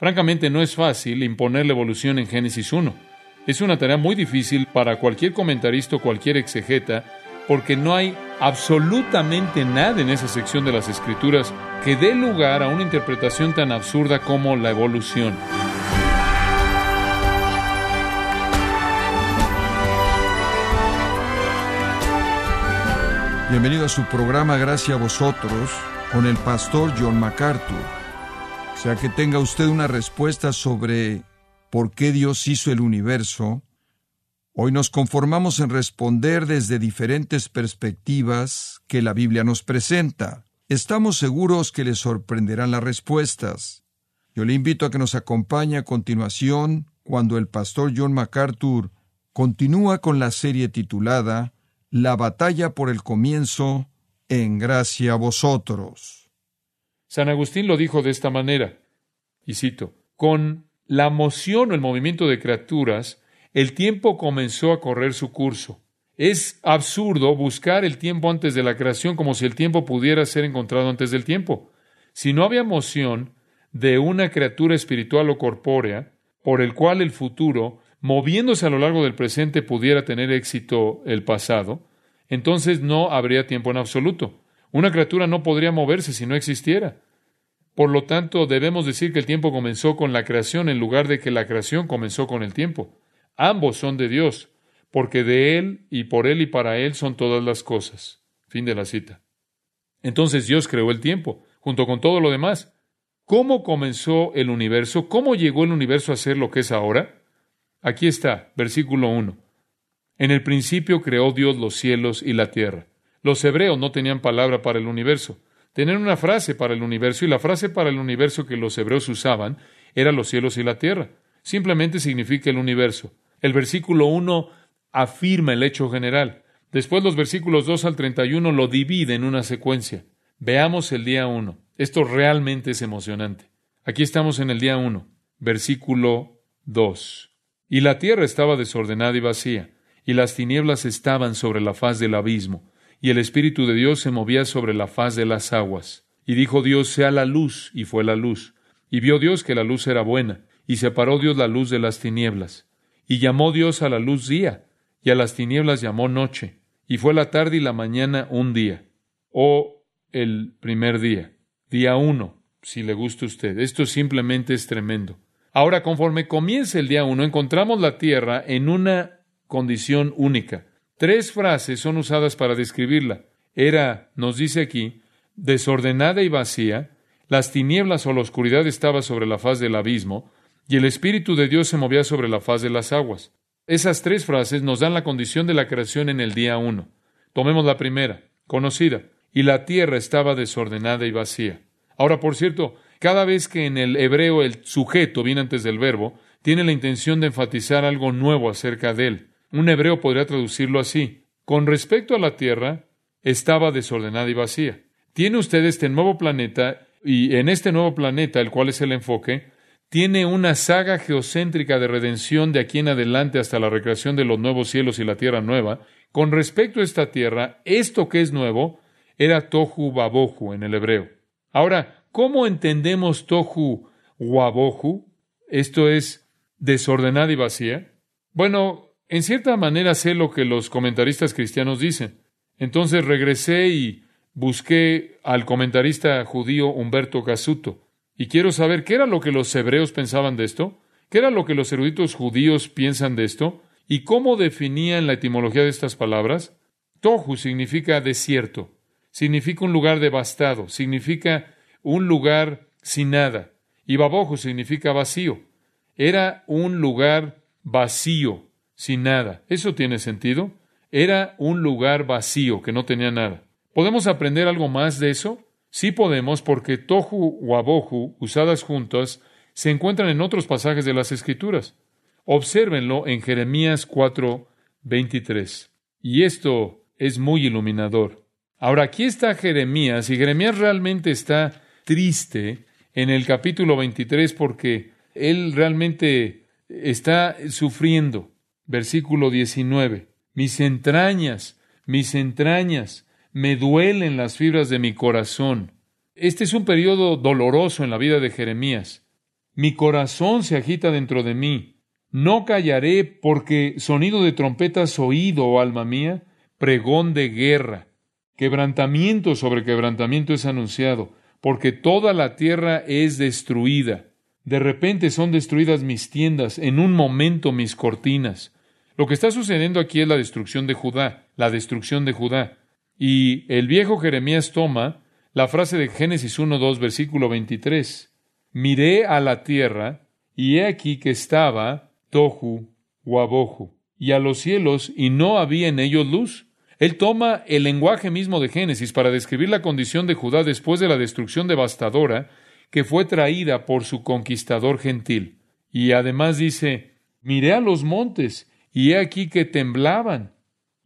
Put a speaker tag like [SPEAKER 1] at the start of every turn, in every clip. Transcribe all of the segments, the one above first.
[SPEAKER 1] Francamente, no es fácil imponer la evolución en Génesis 1. Es una tarea muy difícil para cualquier comentarista o cualquier exegeta, porque no hay absolutamente nada en esa sección de las Escrituras que dé lugar a una interpretación tan absurda como la evolución.
[SPEAKER 2] Bienvenido a su programa Gracias a vosotros con el pastor John MacArthur sea que tenga usted una respuesta sobre por qué Dios hizo el universo, hoy nos conformamos en responder desde diferentes perspectivas que la Biblia nos presenta. Estamos seguros que le sorprenderán las respuestas. Yo le invito a que nos acompañe a continuación cuando el pastor John MacArthur continúa con la serie titulada La batalla por el comienzo en gracia a vosotros.
[SPEAKER 1] San Agustín lo dijo de esta manera, y cito, con la moción o el movimiento de criaturas, el tiempo comenzó a correr su curso. Es absurdo buscar el tiempo antes de la creación como si el tiempo pudiera ser encontrado antes del tiempo. Si no había moción de una criatura espiritual o corpórea, por el cual el futuro, moviéndose a lo largo del presente, pudiera tener éxito el pasado, entonces no habría tiempo en absoluto. Una criatura no podría moverse si no existiera. Por lo tanto, debemos decir que el tiempo comenzó con la creación en lugar de que la creación comenzó con el tiempo. Ambos son de Dios, porque de Él y por Él y para Él son todas las cosas. Fin de la cita. Entonces Dios creó el tiempo, junto con todo lo demás. ¿Cómo comenzó el universo? ¿Cómo llegó el universo a ser lo que es ahora? Aquí está, versículo 1. En el principio creó Dios los cielos y la tierra. Los hebreos no tenían palabra para el universo. Tenían una frase para el universo y la frase para el universo que los hebreos usaban era los cielos y la tierra. Simplemente significa el universo. El versículo 1 afirma el hecho general. Después los versículos 2 al 31 lo divide en una secuencia. Veamos el día 1. Esto realmente es emocionante. Aquí estamos en el día 1, versículo 2. Y la tierra estaba desordenada y vacía, y las tinieblas estaban sobre la faz del abismo, y el Espíritu de Dios se movía sobre la faz de las aguas. Y dijo Dios, sea la luz, y fue la luz. Y vio Dios que la luz era buena, y separó Dios la luz de las tinieblas. Y llamó Dios a la luz día, y a las tinieblas llamó noche. Y fue la tarde y la mañana un día. O el primer día. Día uno, si le gusta a usted. Esto simplemente es tremendo. Ahora, conforme comienza el día uno, encontramos la tierra en una condición única. Tres frases son usadas para describirla. Era, nos dice aquí, desordenada y vacía, las tinieblas o la oscuridad estaba sobre la faz del abismo, y el Espíritu de Dios se movía sobre la faz de las aguas. Esas tres frases nos dan la condición de la creación en el día uno. Tomemos la primera, conocida, y la tierra estaba desordenada y vacía. Ahora, por cierto, cada vez que en el hebreo el sujeto viene antes del verbo, tiene la intención de enfatizar algo nuevo acerca de él. Un hebreo podría traducirlo así. Con respecto a la Tierra, estaba desordenada y vacía. Tiene usted este nuevo planeta y en este nuevo planeta, el cual es el enfoque, tiene una saga geocéntrica de redención de aquí en adelante hasta la recreación de los nuevos cielos y la tierra nueva. Con respecto a esta tierra, esto que es nuevo era Tohu Babohu en el hebreo. Ahora, ¿cómo entendemos Tohu Wabohu? Esto es desordenada y vacía. Bueno, en cierta manera sé lo que los comentaristas cristianos dicen. Entonces regresé y busqué al comentarista judío Humberto Casuto. Y quiero saber qué era lo que los hebreos pensaban de esto, qué era lo que los eruditos judíos piensan de esto, y cómo definían la etimología de estas palabras. Tohu significa desierto, significa un lugar devastado, significa un lugar sin nada, y baboju significa vacío. Era un lugar vacío, sin nada. ¿Eso tiene sentido? Era un lugar vacío que no tenía nada. ¿Podemos aprender algo más de eso? Sí podemos, porque tohu o abohu, usadas juntas, se encuentran en otros pasajes de las Escrituras. Obsérvenlo en Jeremías 4, 23. Y esto es muy iluminador. Ahora, aquí está Jeremías, y Jeremías realmente está triste en el capítulo 23 porque él realmente está sufriendo versículo 19. Mis entrañas, mis entrañas, me duelen las fibras de mi corazón. Este es un periodo doloroso en la vida de Jeremías. Mi corazón se agita dentro de mí. No callaré porque sonido de trompetas oído, oh alma mía, pregón de guerra. Quebrantamiento sobre quebrantamiento es anunciado, porque toda la tierra es destruida. De repente son destruidas mis tiendas, en un momento mis cortinas. Lo que está sucediendo aquí es la destrucción de Judá, la destrucción de Judá. Y el viejo Jeremías toma la frase de Génesis 1.2, versículo 23. Miré a la tierra, y he aquí que estaba Tohu Wabohu, y a los cielos, y no había en ellos luz. Él toma el lenguaje mismo de Génesis para describir la condición de Judá después de la destrucción devastadora que fue traída por su conquistador gentil. Y además dice, miré a los montes, y he aquí que temblaban,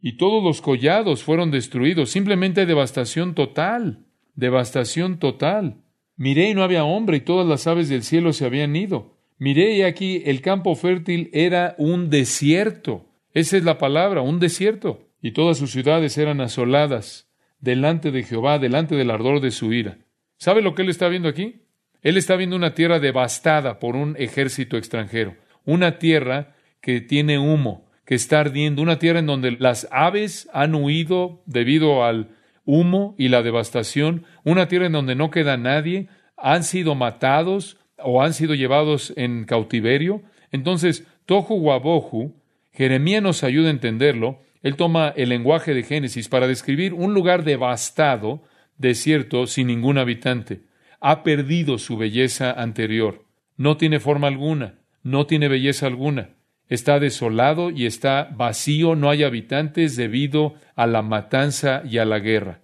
[SPEAKER 1] y todos los collados fueron destruidos, simplemente devastación total, devastación total. Miré y no había hombre, y todas las aves del cielo se habían ido. Miré y aquí el campo fértil era un desierto. Esa es la palabra, un desierto. Y todas sus ciudades eran asoladas delante de Jehová, delante del ardor de su ira. ¿Sabe lo que él está viendo aquí? Él está viendo una tierra devastada por un ejército extranjero, una tierra que tiene humo, que está ardiendo, una tierra en donde las aves han huido debido al humo y la devastación, una tierra en donde no queda nadie, han sido matados o han sido llevados en cautiverio. Entonces, Tohu Wabohu, Jeremías nos ayuda a entenderlo. Él toma el lenguaje de Génesis para describir un lugar devastado, desierto, sin ningún habitante ha perdido su belleza anterior. No tiene forma alguna, no tiene belleza alguna. Está desolado y está vacío, no hay habitantes debido a la matanza y a la guerra.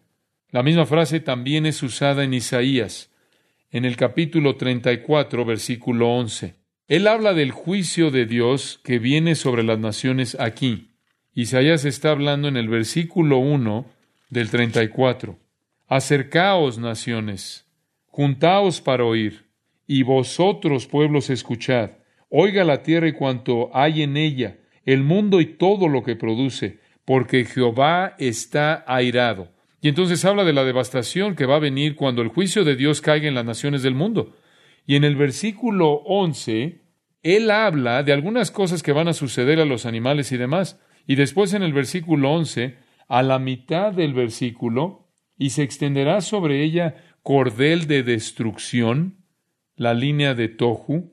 [SPEAKER 1] La misma frase también es usada en Isaías, en el capítulo 34, versículo 11. Él habla del juicio de Dios que viene sobre las naciones aquí. Isaías está hablando en el versículo 1 del 34. Acercaos, naciones, Juntaos para oír, y vosotros, pueblos, escuchad. Oiga la tierra y cuanto hay en ella, el mundo y todo lo que produce, porque Jehová está airado. Y entonces habla de la devastación que va a venir cuando el juicio de Dios caiga en las naciones del mundo. Y en el versículo 11, él habla de algunas cosas que van a suceder a los animales y demás. Y después en el versículo 11, a la mitad del versículo, y se extenderá sobre ella cordel de destrucción, la línea de Tohu,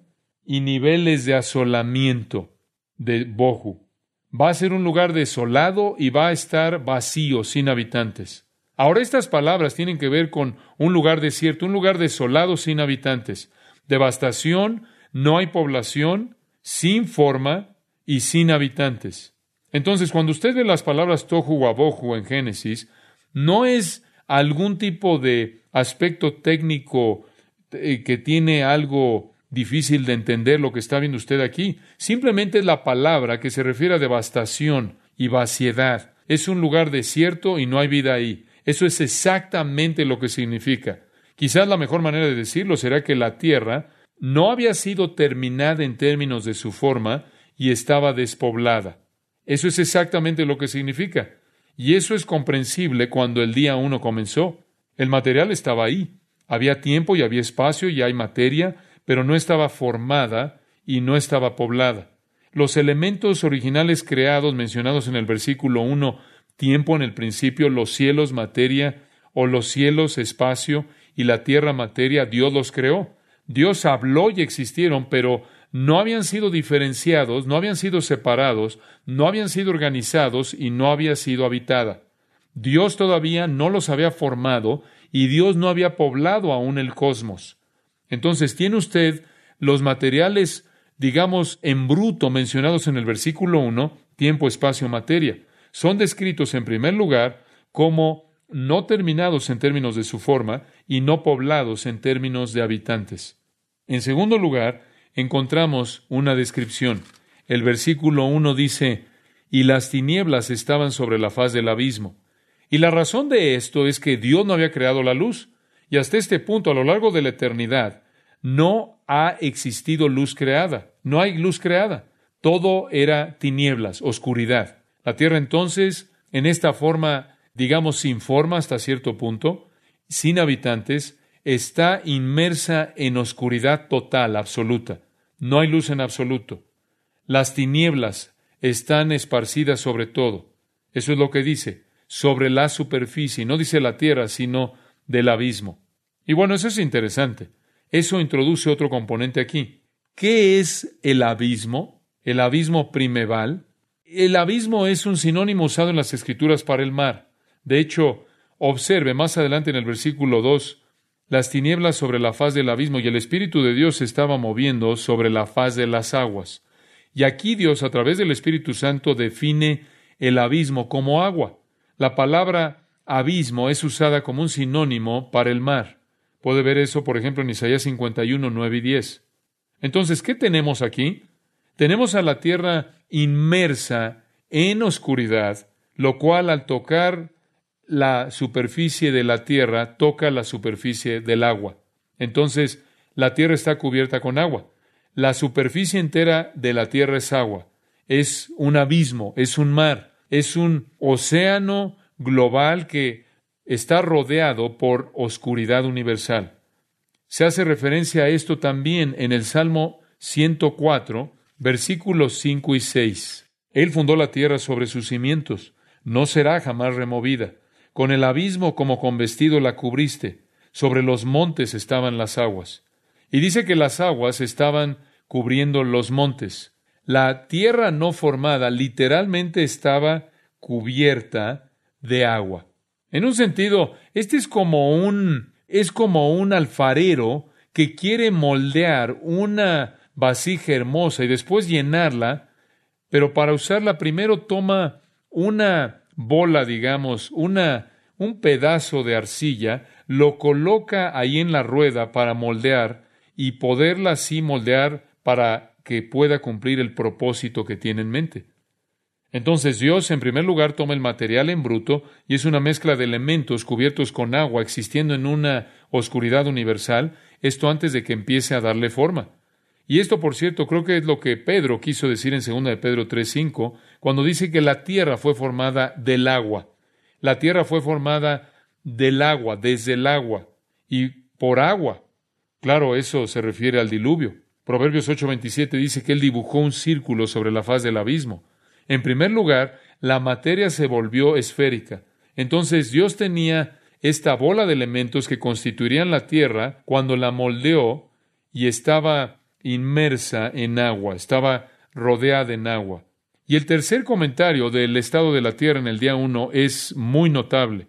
[SPEAKER 1] y niveles de asolamiento de Bohu. Va a ser un lugar desolado y va a estar vacío, sin habitantes. Ahora estas palabras tienen que ver con un lugar desierto, un lugar desolado sin habitantes. Devastación, no hay población, sin forma y sin habitantes. Entonces, cuando usted ve las palabras Tohu o Abohu en Génesis, no es algún tipo de aspecto técnico eh, que tiene algo difícil de entender lo que está viendo usted aquí. Simplemente es la palabra que se refiere a devastación y vaciedad. Es un lugar desierto y no hay vida ahí. Eso es exactamente lo que significa. Quizás la mejor manera de decirlo será que la tierra no había sido terminada en términos de su forma y estaba despoblada. Eso es exactamente lo que significa. Y eso es comprensible cuando el día uno comenzó. El material estaba ahí. Había tiempo y había espacio y hay materia, pero no estaba formada y no estaba poblada. Los elementos originales creados mencionados en el versículo 1, tiempo en el principio, los cielos materia, o los cielos espacio y la tierra materia, Dios los creó. Dios habló y existieron, pero no habían sido diferenciados, no habían sido separados, no habían sido organizados y no había sido habitada. Dios todavía no los había formado y Dios no había poblado aún el cosmos. Entonces tiene usted los materiales, digamos, en bruto mencionados en el versículo 1, tiempo, espacio, materia. Son descritos en primer lugar como no terminados en términos de su forma y no poblados en términos de habitantes. En segundo lugar, encontramos una descripción. El versículo 1 dice, y las tinieblas estaban sobre la faz del abismo. Y la razón de esto es que Dios no había creado la luz, y hasta este punto, a lo largo de la eternidad, no ha existido luz creada, no hay luz creada. Todo era tinieblas, oscuridad. La tierra entonces, en esta forma, digamos, sin forma hasta cierto punto, sin habitantes, está inmersa en oscuridad total, absoluta. No hay luz en absoluto. Las tinieblas están esparcidas sobre todo. Eso es lo que dice, sobre la superficie. No dice la tierra, sino del abismo. Y bueno, eso es interesante. Eso introduce otro componente aquí. ¿Qué es el abismo? El abismo primeval. El abismo es un sinónimo usado en las escrituras para el mar. De hecho, observe más adelante en el versículo 2, las tinieblas sobre la faz del abismo y el Espíritu de Dios se estaba moviendo sobre la faz de las aguas. Y aquí Dios, a través del Espíritu Santo, define el abismo como agua. La palabra abismo es usada como un sinónimo para el mar. Puede ver eso, por ejemplo, en Isaías 51, 9 y 10. Entonces, ¿qué tenemos aquí? Tenemos a la tierra inmersa en oscuridad, lo cual al tocar la superficie de la tierra toca la superficie del agua. Entonces, la tierra está cubierta con agua. La superficie entera de la tierra es agua. Es un abismo, es un mar, es un océano global que está rodeado por oscuridad universal. Se hace referencia a esto también en el Salmo 104, versículos 5 y 6. Él fundó la tierra sobre sus cimientos, no será jamás removida. Con el abismo como con vestido la cubriste, sobre los montes estaban las aguas. Y dice que las aguas estaban cubriendo los montes. La tierra no formada literalmente estaba cubierta de agua. En un sentido, este es como un es como un alfarero que quiere moldear una vasija hermosa y después llenarla, pero para usarla primero toma una bola, digamos, una un pedazo de arcilla, lo coloca ahí en la rueda para moldear y poderla así moldear para que pueda cumplir el propósito que tiene en mente. Entonces Dios, en primer lugar, toma el material en bruto y es una mezcla de elementos cubiertos con agua existiendo en una oscuridad universal, esto antes de que empiece a darle forma. Y esto, por cierto, creo que es lo que Pedro quiso decir en 2 de Pedro 3.5, cuando dice que la tierra fue formada del agua. La tierra fue formada del agua, desde el agua y por agua. Claro, eso se refiere al diluvio. Proverbios 8:27 dice que él dibujó un círculo sobre la faz del abismo. En primer lugar, la materia se volvió esférica. Entonces Dios tenía esta bola de elementos que constituirían la tierra cuando la moldeó y estaba inmersa en agua, estaba rodeada en agua. Y el tercer comentario del estado de la tierra en el día uno es muy notable.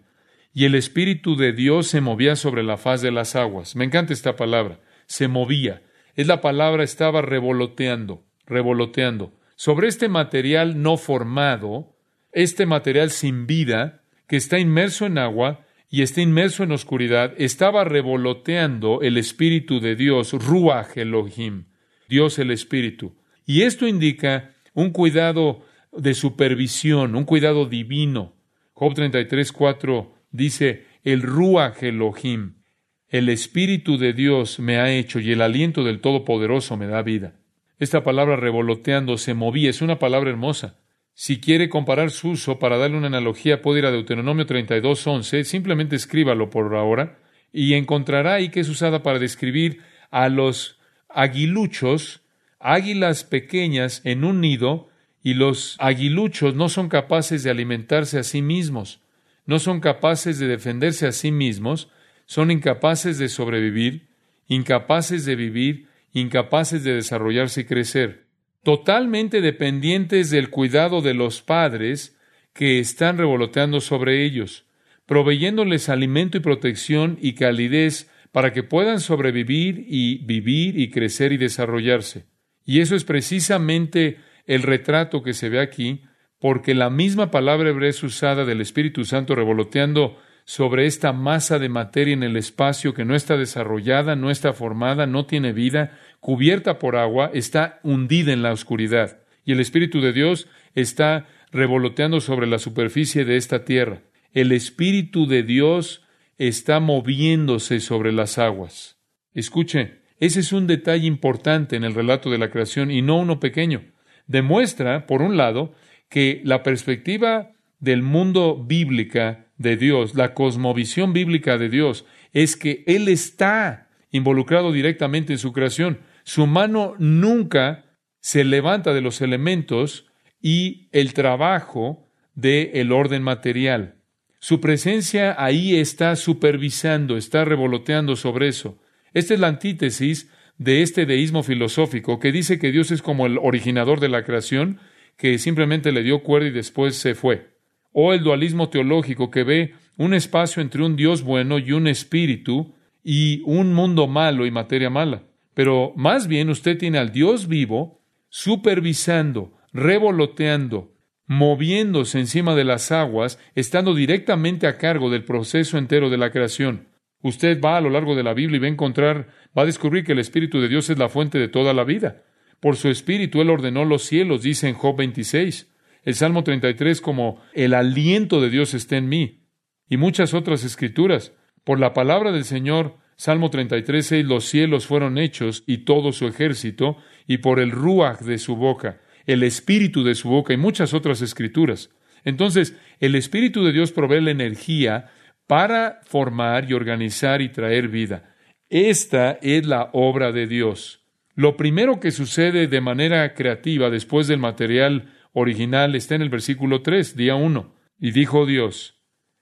[SPEAKER 1] Y el Espíritu de Dios se movía sobre la faz de las aguas. Me encanta esta palabra. Se movía. Es la palabra estaba revoloteando, revoloteando sobre este material no formado, este material sin vida, que está inmerso en agua y está inmerso en oscuridad, estaba revoloteando el Espíritu de Dios, Ruach Elohim, Dios el Espíritu. Y esto indica un cuidado de supervisión, un cuidado divino. Job 33, 4 dice, el Ruach Elohim, el Espíritu de Dios me ha hecho y el aliento del Todopoderoso me da vida. Esta palabra revoloteando se movía, es una palabra hermosa. Si quiere comparar su uso para darle una analogía, puede ir a Deuteronomio 32, 11, simplemente escríbalo por ahora, y encontrará ahí que es usada para describir a los aguiluchos, águilas pequeñas en un nido, y los aguiluchos no son capaces de alimentarse a sí mismos, no son capaces de defenderse a sí mismos, son incapaces de sobrevivir, incapaces de vivir, incapaces de desarrollarse y crecer, totalmente dependientes del cuidado de los padres que están revoloteando sobre ellos, proveyéndoles alimento y protección y calidez para que puedan sobrevivir y vivir y crecer y desarrollarse. Y eso es precisamente el retrato que se ve aquí, porque la misma palabra hebrea es usada del Espíritu Santo revoloteando sobre esta masa de materia en el espacio que no está desarrollada, no está formada, no tiene vida, cubierta por agua, está hundida en la oscuridad. Y el Espíritu de Dios está revoloteando sobre la superficie de esta tierra. El Espíritu de Dios está moviéndose sobre las aguas. Escuche, ese es un detalle importante en el relato de la creación y no uno pequeño. Demuestra, por un lado, que la perspectiva del mundo bíblica de Dios, la cosmovisión bíblica de Dios, es que Él está involucrado directamente en su creación. Su mano nunca se levanta de los elementos y el trabajo del el orden material. Su presencia ahí está supervisando, está revoloteando sobre eso. Esta es la antítesis de este deísmo filosófico que dice que Dios es como el originador de la creación, que simplemente le dio cuerda y después se fue. O el dualismo teológico que ve un espacio entre un Dios bueno y un espíritu y un mundo malo y materia mala. Pero más bien usted tiene al Dios vivo supervisando, revoloteando, moviéndose encima de las aguas, estando directamente a cargo del proceso entero de la creación. Usted va a lo largo de la Biblia y va a encontrar, va a descubrir que el Espíritu de Dios es la fuente de toda la vida. Por su Espíritu Él ordenó los cielos, dice en Job 26. El Salmo 33 como el aliento de Dios está en mí. Y muchas otras escrituras. Por la palabra del Señor, Salmo 33, 6, los cielos fueron hechos y todo su ejército, y por el ruach de su boca, el espíritu de su boca y muchas otras escrituras. Entonces, el Espíritu de Dios provee la energía para formar y organizar y traer vida. Esta es la obra de Dios. Lo primero que sucede de manera creativa después del material original está en el versículo 3, día 1. Y dijo Dios,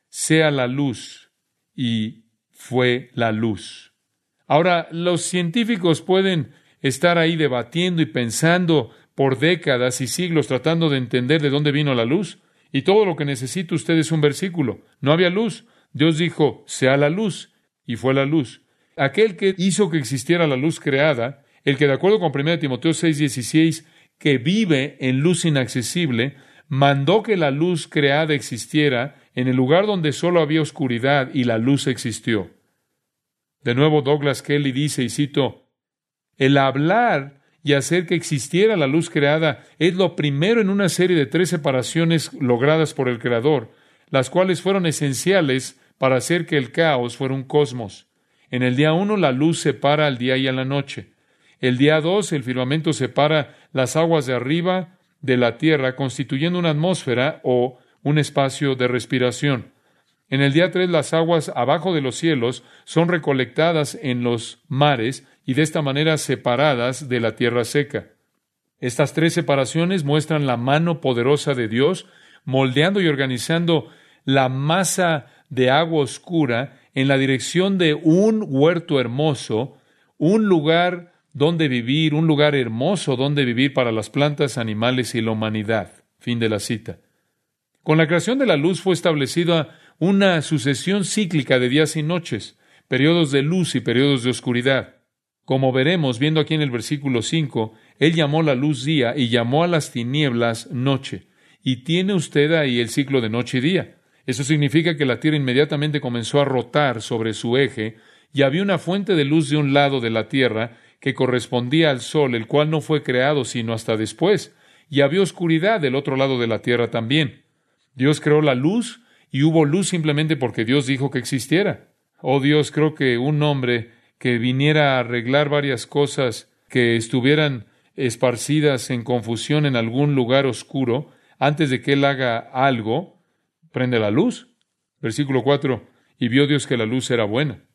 [SPEAKER 1] sea la luz, y fue la luz. Ahora, los científicos pueden estar ahí debatiendo y pensando por décadas y siglos tratando de entender de dónde vino la luz, y todo lo que necesita usted es un versículo. No había luz, Dios dijo, sea la luz, y fue la luz. Aquel que hizo que existiera la luz creada, el que de acuerdo con 1 Timoteo 6:16, que vive en luz inaccesible, mandó que la luz creada existiera en el lugar donde solo había oscuridad y la luz existió. De nuevo Douglas Kelly dice, y cito, el hablar y hacer que existiera la luz creada es lo primero en una serie de tres separaciones logradas por el Creador, las cuales fueron esenciales para hacer que el caos fuera un cosmos. En el día uno la luz separa al día y a la noche. El día dos el firmamento separa las aguas de arriba de la tierra, constituyendo una atmósfera o un espacio de respiración. En el día tres las aguas abajo de los cielos son recolectadas en los mares y de esta manera separadas de la tierra seca. Estas tres separaciones muestran la mano poderosa de Dios moldeando y organizando la masa de agua oscura en la dirección de un huerto hermoso, un lugar donde vivir, un lugar hermoso donde vivir para las plantas, animales y la humanidad. Fin de la cita. Con la creación de la luz fue establecida una sucesión cíclica de días y noches, periodos de luz y periodos de oscuridad. Como veremos viendo aquí en el versículo 5, Él llamó la luz día y llamó a las tinieblas noche y tiene usted ahí el ciclo de noche y día. Eso significa que la Tierra inmediatamente comenzó a rotar sobre su eje y había una fuente de luz de un lado de la Tierra que correspondía al Sol, el cual no fue creado sino hasta después, y había oscuridad del otro lado de la Tierra también. Dios creó la luz y hubo luz simplemente porque Dios dijo que existiera. Oh Dios, creo que un hombre que viniera a arreglar varias cosas que estuvieran esparcidas en confusión en algún lugar oscuro, antes de que él haga algo, prende la luz. Versículo 4, y vio Dios que la luz era buena.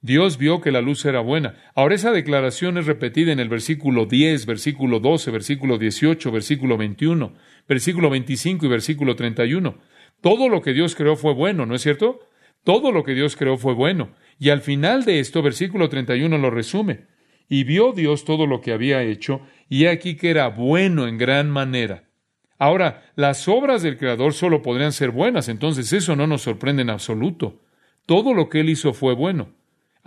[SPEAKER 1] Dios vio que la luz era buena. Ahora esa declaración es repetida en el versículo 10, versículo 12, versículo 18, versículo 21, versículo 25 y versículo 31. Todo lo que Dios creó fue bueno, ¿no es cierto? Todo lo que Dios creó fue bueno. Y al final de esto, versículo 31 lo resume. Y vio Dios todo lo que había hecho, y aquí que era bueno en gran manera. Ahora, las obras del Creador solo podrían ser buenas, entonces eso no nos sorprende en absoluto. Todo lo que Él hizo fue bueno.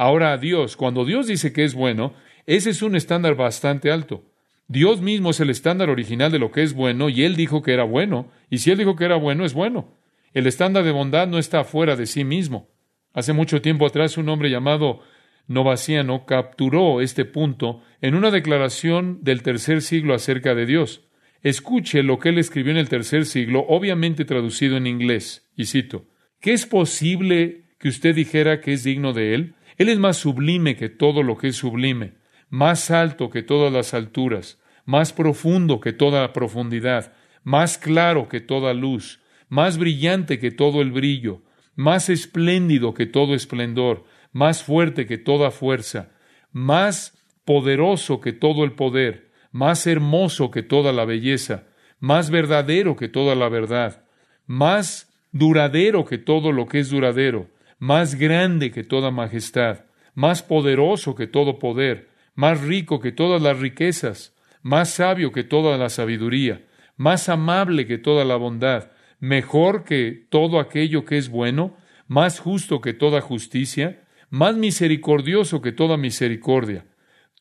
[SPEAKER 1] Ahora, Dios, cuando Dios dice que es bueno, ese es un estándar bastante alto. Dios mismo es el estándar original de lo que es bueno y Él dijo que era bueno, y si Él dijo que era bueno, es bueno. El estándar de bondad no está fuera de sí mismo. Hace mucho tiempo atrás un hombre llamado Novaciano capturó este punto en una declaración del tercer siglo acerca de Dios. Escuche lo que él escribió en el tercer siglo, obviamente traducido en inglés, y cito, ¿qué es posible que usted dijera que es digno de él? Él es más sublime que todo lo que es sublime, más alto que todas las alturas, más profundo que toda la profundidad, más claro que toda luz, más brillante que todo el brillo, más espléndido que todo esplendor, más fuerte que toda fuerza, más poderoso que todo el poder, más hermoso que toda la belleza, más verdadero que toda la verdad, más duradero que todo lo que es duradero, más grande que toda majestad, más poderoso que todo poder, más rico que todas las riquezas, más sabio que toda la sabiduría, más amable que toda la bondad, mejor que todo aquello que es bueno, más justo que toda justicia, más misericordioso que toda misericordia.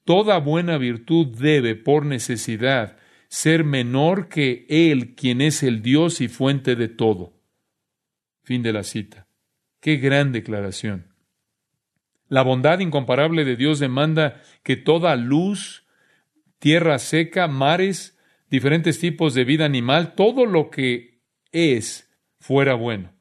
[SPEAKER 1] Toda buena virtud debe, por necesidad, ser menor que Él, quien es el Dios y fuente de todo. Fin de la cita. Qué gran declaración. La bondad incomparable de Dios demanda que toda luz, tierra seca, mares, diferentes tipos de vida animal, todo lo que es, fuera bueno.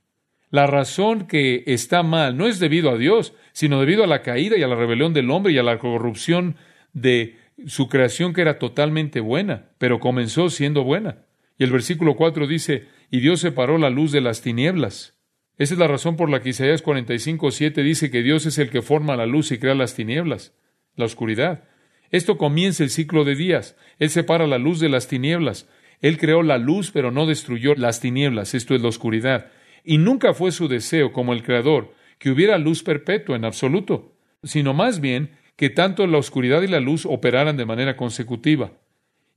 [SPEAKER 1] La razón que está mal no es debido a Dios, sino debido a la caída y a la rebelión del hombre y a la corrupción de su creación que era totalmente buena, pero comenzó siendo buena. Y el versículo 4 dice, y Dios separó la luz de las tinieblas. Esa es la razón por la que Isaías 45, 7 dice que Dios es el que forma la luz y crea las tinieblas, la oscuridad. Esto comienza el ciclo de días. Él separa la luz de las tinieblas. Él creó la luz, pero no destruyó las tinieblas. Esto es la oscuridad. Y nunca fue su deseo, como el Creador, que hubiera luz perpetua en absoluto, sino más bien que tanto la oscuridad y la luz operaran de manera consecutiva.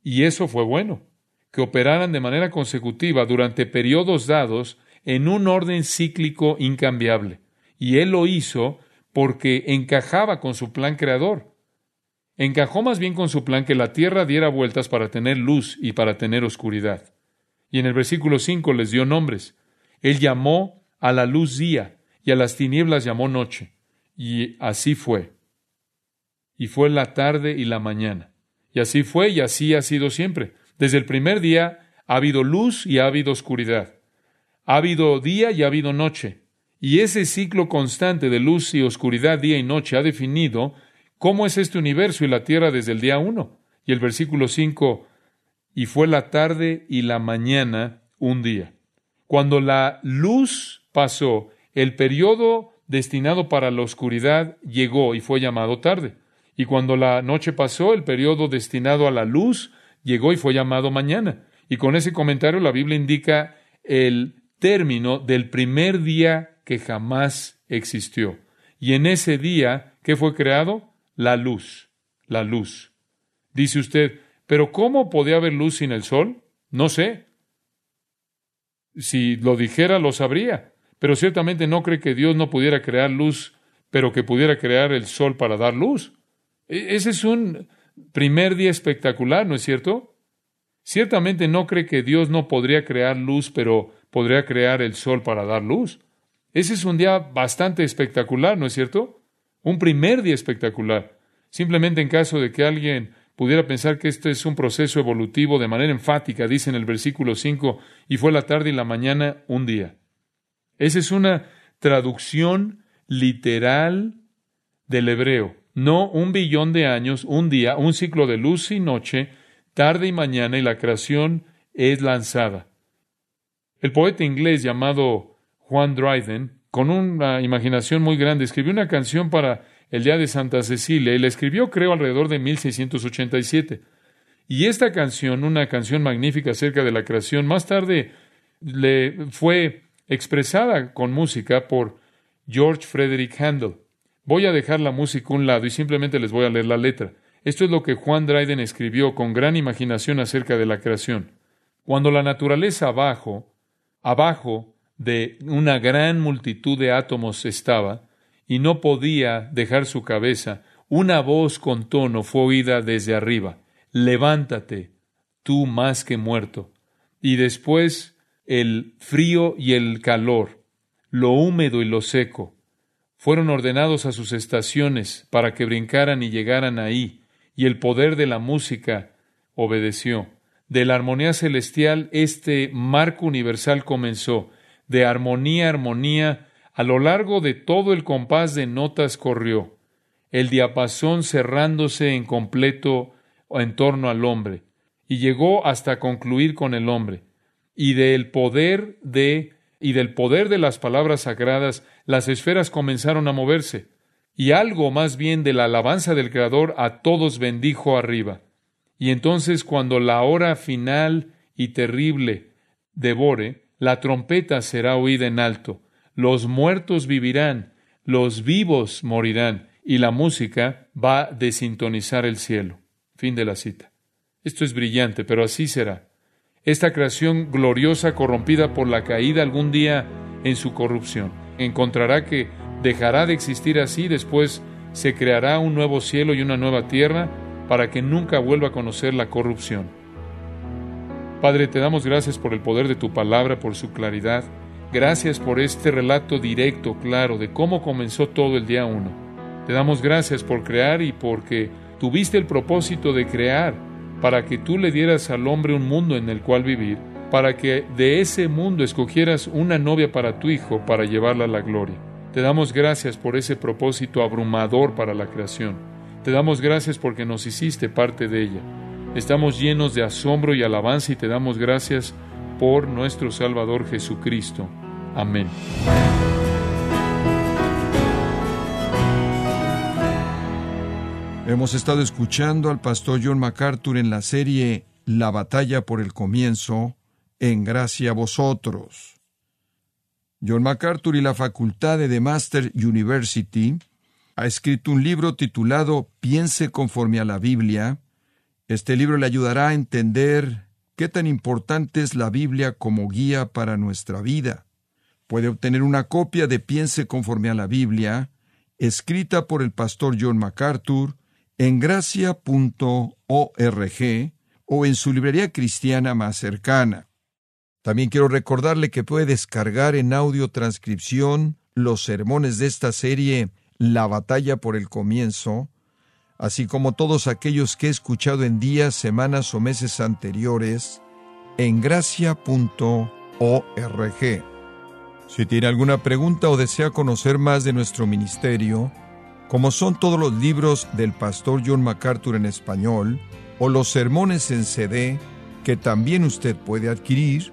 [SPEAKER 1] Y eso fue bueno, que operaran de manera consecutiva durante periodos dados en un orden cíclico incambiable. Y Él lo hizo porque encajaba con su plan creador. Encajó más bien con su plan que la tierra diera vueltas para tener luz y para tener oscuridad. Y en el versículo 5 les dio nombres. Él llamó a la luz día y a las tinieblas llamó noche. Y así fue. Y fue la tarde y la mañana. Y así fue y así ha sido siempre. Desde el primer día ha habido luz y ha habido oscuridad. Ha habido día y ha habido noche. Y ese ciclo constante de luz y oscuridad, día y noche, ha definido ¿Cómo es este universo y la tierra desde el día uno? Y el versículo 5, y fue la tarde y la mañana un día. Cuando la luz pasó, el periodo destinado para la oscuridad llegó y fue llamado tarde. Y cuando la noche pasó, el periodo destinado a la luz llegó y fue llamado mañana. Y con ese comentario la Biblia indica el término del primer día que jamás existió. Y en ese día, ¿qué fue creado? la luz, la luz. Dice usted, pero ¿cómo podía haber luz sin el sol? No sé. Si lo dijera, lo sabría. Pero ciertamente no cree que Dios no pudiera crear luz, pero que pudiera crear el sol para dar luz. E, ese es un primer día espectacular, ¿no es cierto? Ciertamente no cree que Dios no podría crear luz, pero podría crear el sol para dar luz. Ese es un día bastante espectacular, ¿no es cierto? Un primer día espectacular. Simplemente en caso de que alguien pudiera pensar que este es un proceso evolutivo de manera enfática, dice en el versículo 5, y fue la tarde y la mañana un día. Esa es una traducción literal del hebreo. No un billón de años, un día, un ciclo de luz y noche, tarde y mañana, y la creación es lanzada. El poeta inglés llamado Juan Dryden con una imaginación muy grande, escribió una canción para el Día de Santa Cecilia y la escribió, creo, alrededor de 1687. Y esta canción, una canción magnífica acerca de la creación, más tarde le fue expresada con música por George Frederick Handel. Voy a dejar la música a un lado y simplemente les voy a leer la letra. Esto es lo que Juan Dryden escribió con gran imaginación acerca de la creación. Cuando la naturaleza abajo, abajo de una gran multitud de átomos estaba, y no podía dejar su cabeza, una voz con tono fue oída desde arriba, levántate, tú más que muerto. Y después el frío y el calor, lo húmedo y lo seco, fueron ordenados a sus estaciones para que brincaran y llegaran ahí, y el poder de la música obedeció. De la armonía celestial este marco universal comenzó, de armonía a armonía, a lo largo de todo el compás de notas corrió, el diapasón cerrándose en completo en torno al hombre, y llegó hasta concluir con el hombre. Y del poder de y del poder de las palabras sagradas, las esferas comenzaron a moverse. y algo más bien de la alabanza del Creador a todos bendijo arriba. Y entonces cuando la hora final y terrible devore, la trompeta será oída en alto, los muertos vivirán, los vivos morirán, y la música va a desintonizar el cielo. Fin de la cita. Esto es brillante, pero así será. Esta creación gloriosa corrompida por la caída algún día en su corrupción encontrará que dejará de existir así, después se creará un nuevo cielo y una nueva tierra para que nunca vuelva a conocer la corrupción. Padre, te damos gracias por el poder de tu palabra, por su claridad. Gracias por este relato directo, claro, de cómo comenzó todo el día uno. Te damos gracias por crear y porque tuviste el propósito de crear para que tú le dieras al hombre un mundo en el cual vivir, para que de ese mundo escogieras una novia para tu hijo para llevarla a la gloria. Te damos gracias por ese propósito abrumador para la creación. Te damos gracias porque nos hiciste parte de ella. Estamos llenos de asombro y alabanza y te damos gracias por nuestro Salvador Jesucristo. Amén.
[SPEAKER 2] Hemos estado escuchando al pastor John MacArthur en la serie La batalla por el comienzo, en gracia a vosotros. John MacArthur y la Facultad de The Master University ha escrito un libro titulado Piense conforme a la Biblia. Este libro le ayudará a entender qué tan importante es la Biblia como guía para nuestra vida. Puede obtener una copia de Piense conforme a la Biblia, escrita por el pastor John MacArthur, en gracia.org o en su librería cristiana más cercana. También quiero recordarle que puede descargar en audio transcripción los sermones de esta serie La batalla por el comienzo, así como todos aquellos que he escuchado en días, semanas o meses anteriores en gracia.org. Si tiene alguna pregunta o desea conocer más de nuestro ministerio, como son todos los libros del pastor John MacArthur en español o los sermones en CD que también usted puede adquirir,